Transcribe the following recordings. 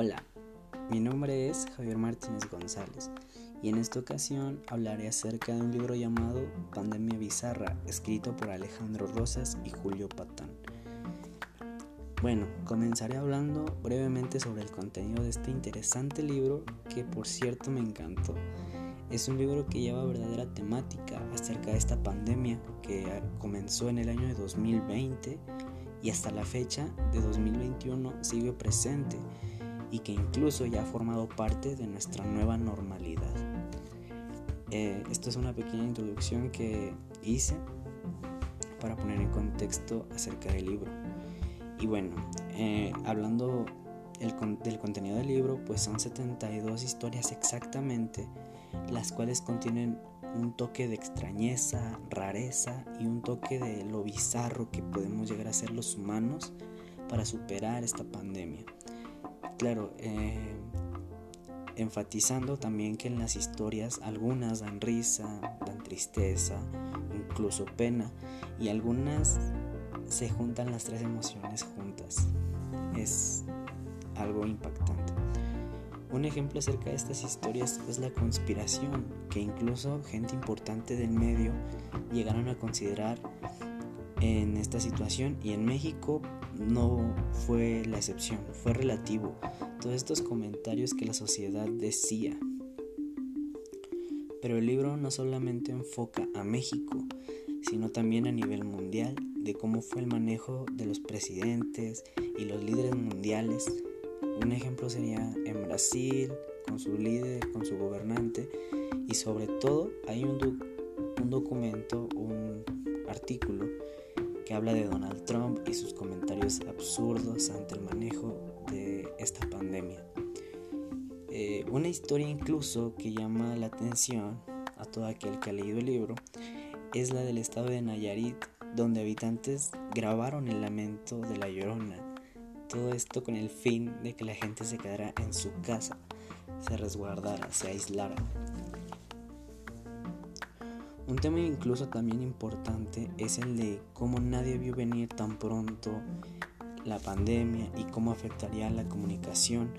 Hola, mi nombre es Javier Martínez González y en esta ocasión hablaré acerca de un libro llamado Pandemia Bizarra, escrito por Alejandro Rosas y Julio Patán. Bueno, comenzaré hablando brevemente sobre el contenido de este interesante libro que por cierto me encantó. Es un libro que lleva verdadera temática acerca de esta pandemia que comenzó en el año de 2020 y hasta la fecha de 2021 sigue presente y que incluso ya ha formado parte de nuestra nueva normalidad. Eh, esto es una pequeña introducción que hice para poner en contexto acerca del libro. Y bueno, eh, hablando del contenido del libro, pues son 72 historias exactamente, las cuales contienen un toque de extrañeza, rareza y un toque de lo bizarro que podemos llegar a ser los humanos para superar esta pandemia. Claro, eh, enfatizando también que en las historias algunas dan risa, dan tristeza, incluso pena, y algunas se juntan las tres emociones juntas. Es algo impactante. Un ejemplo acerca de estas historias es la conspiración, que incluso gente importante del medio llegaron a considerar en esta situación y en México no fue la excepción, fue relativo. Todos estos comentarios que la sociedad decía. Pero el libro no solamente enfoca a México, sino también a nivel mundial de cómo fue el manejo de los presidentes y los líderes mundiales. Un ejemplo sería en Brasil, con su líder, con su gobernante, y sobre todo hay un, un documento, un artículo que habla de Donald Trump y sus comentarios absurdos ante el manejo de esta pandemia. Eh, una historia incluso que llama la atención a todo aquel que ha leído el libro es la del estado de Nayarit, donde habitantes grabaron el lamento de la llorona. Todo esto con el fin de que la gente se quedara en su casa, se resguardara, se aislara. Un tema incluso también importante es el de cómo nadie vio venir tan pronto la pandemia y cómo afectaría la comunicación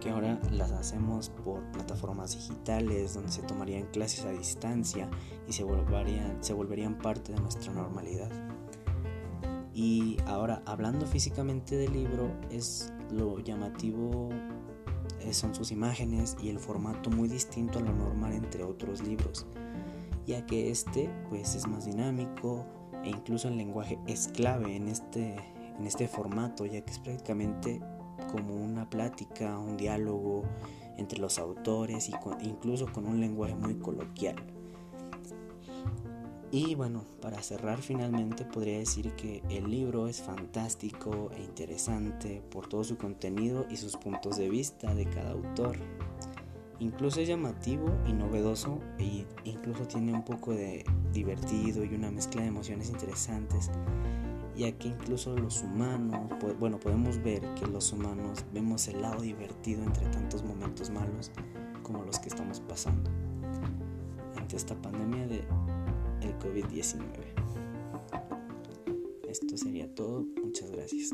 que ahora las hacemos por plataformas digitales donde se tomarían clases a distancia y se volverían, se volverían parte de nuestra normalidad. Y ahora, hablando físicamente del libro, es lo llamativo eh, son sus imágenes y el formato muy distinto a lo normal entre otros libros ya que este pues es más dinámico e incluso el lenguaje es clave en este, en este formato, ya que es prácticamente como una plática, un diálogo entre los autores y incluso con un lenguaje muy coloquial. Y bueno, para cerrar finalmente podría decir que el libro es fantástico e interesante por todo su contenido y sus puntos de vista de cada autor. Incluso es llamativo y novedoso e incluso tiene un poco de divertido y una mezcla de emociones interesantes, ya que incluso los humanos, bueno, podemos ver que los humanos vemos el lado divertido entre tantos momentos malos como los que estamos pasando ante esta pandemia de el COVID-19. Esto sería todo, muchas gracias.